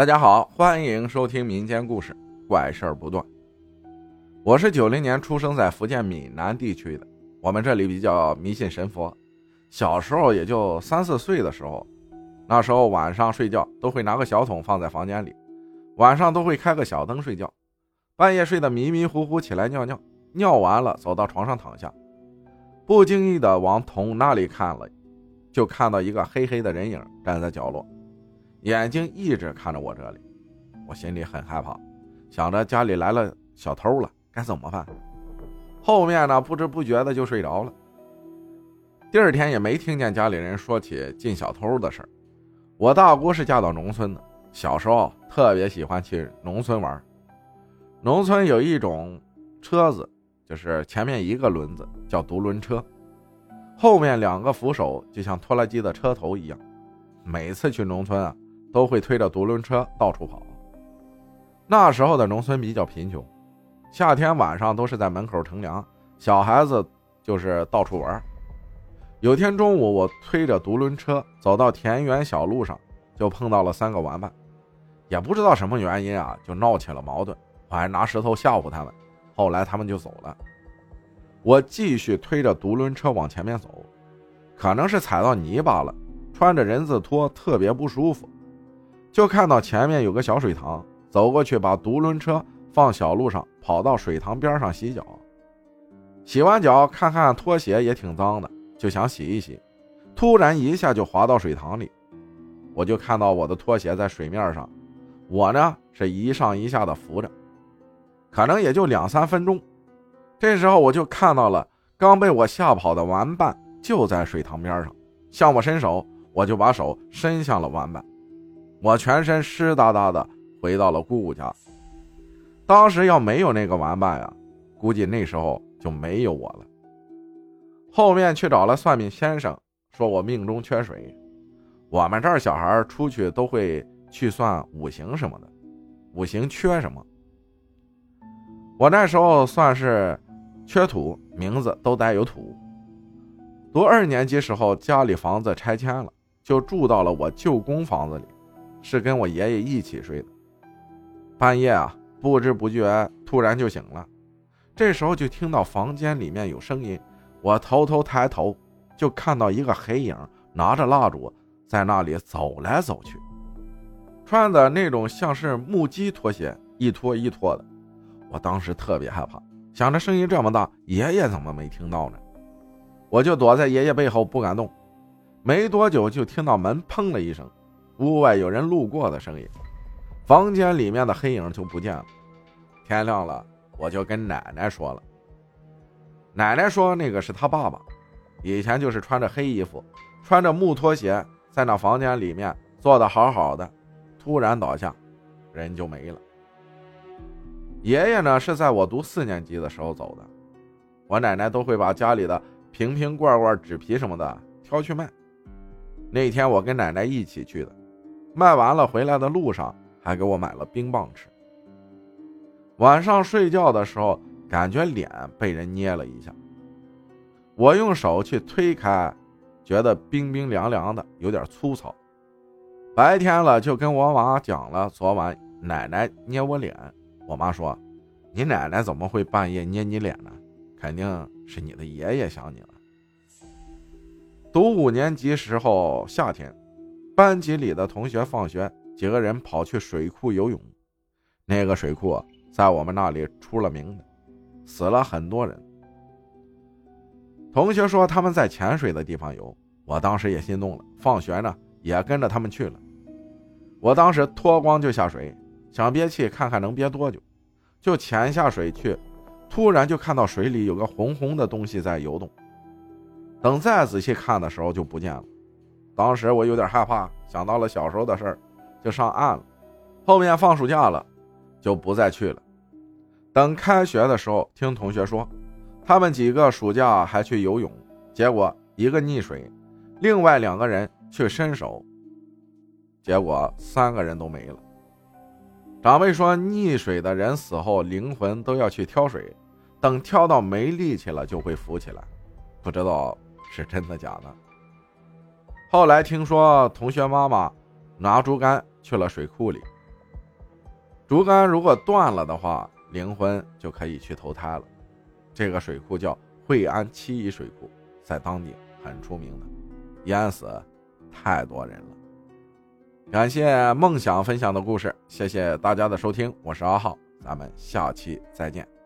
大家好，欢迎收听民间故事，怪事儿不断。我是九零年出生在福建闽南地区的，我们这里比较迷信神佛。小时候也就三四岁的时候，那时候晚上睡觉都会拿个小桶放在房间里，晚上都会开个小灯睡觉。半夜睡得迷迷糊糊起来尿尿，尿完了走到床上躺下，不经意的往桶那里看了，就看到一个黑黑的人影站在角落。眼睛一直看着我这里，我心里很害怕，想着家里来了小偷了，该怎么办？后面呢，不知不觉的就睡着了。第二天也没听见家里人说起进小偷的事儿。我大姑是嫁到农村的，小时候特别喜欢去农村玩。农村有一种车子，就是前面一个轮子叫独轮车，后面两个扶手就像拖拉机的车头一样。每次去农村啊。都会推着独轮车到处跑。那时候的农村比较贫穷，夏天晚上都是在门口乘凉，小孩子就是到处玩。有天中午，我推着独轮车走到田园小路上，就碰到了三个玩伴，也不知道什么原因啊，就闹起了矛盾。我还拿石头吓唬他们，后来他们就走了。我继续推着独轮车往前面走，可能是踩到泥巴了，穿着人字拖特别不舒服。就看到前面有个小水塘，走过去把独轮车放小路上，跑到水塘边上洗脚。洗完脚，看看拖鞋也挺脏的，就想洗一洗。突然一下就滑到水塘里，我就看到我的拖鞋在水面上，我呢是一上一下的浮着，可能也就两三分钟。这时候我就看到了刚被我吓跑的玩伴就在水塘边上，向我伸手，我就把手伸向了玩伴。我全身湿哒哒的回到了姑姑家。当时要没有那个玩伴呀，估计那时候就没有我了。后面去找了算命先生，说我命中缺水。我们这儿小孩出去都会去算五行什么的，五行缺什么。我那时候算是缺土，名字都带有土。读二年级时候，家里房子拆迁了，就住到了我舅公房子里。是跟我爷爷一起睡的。半夜啊，不知不觉突然就醒了，这时候就听到房间里面有声音。我偷偷抬头，就看到一个黑影拿着蜡烛在那里走来走去，穿的那种像是木屐拖鞋，一拖一拖的。我当时特别害怕，想着声音这么大，爷爷怎么没听到呢？我就躲在爷爷背后不敢动。没多久，就听到门砰了一声。屋外有人路过的声音，房间里面的黑影就不见了。天亮了，我就跟奶奶说了。奶奶说那个是他爸爸，以前就是穿着黑衣服，穿着木拖鞋，在那房间里面坐的好好的，突然倒下，人就没了。爷爷呢是在我读四年级的时候走的，我奶奶都会把家里的瓶瓶罐罐、纸皮什么的挑去卖。那天我跟奶奶一起去的。卖完了，回来的路上还给我买了冰棒吃。晚上睡觉的时候，感觉脸被人捏了一下，我用手去推开，觉得冰冰凉凉的，有点粗糙。白天了，就跟我妈讲了昨晚奶奶捏我脸。我妈说：“你奶奶怎么会半夜捏你脸呢？肯定是你的爷爷想你了。”读五年级时候，夏天。班级里的同学放学，几个人跑去水库游泳。那个水库在我们那里出了名的，死了很多人。同学说他们在潜水的地方游，我当时也心动了，放学呢也跟着他们去了。我当时脱光就下水，想憋气看看能憋多久，就潜下水去。突然就看到水里有个红红的东西在游动，等再仔细看的时候就不见了。当时我有点害怕，想到了小时候的事儿，就上岸了。后面放暑假了，就不再去了。等开学的时候，听同学说，他们几个暑假还去游泳，结果一个溺水，另外两个人去伸手，结果三个人都没了。长辈说，溺水的人死后灵魂都要去挑水，等挑到没力气了就会浮起来，不知道是真的假的。后来听说同学妈妈拿竹竿去了水库里，竹竿如果断了的话，灵魂就可以去投胎了。这个水库叫惠安七一水库，在当地很出名的，淹死太多人了。感谢梦想分享的故事，谢谢大家的收听，我是阿浩，咱们下期再见。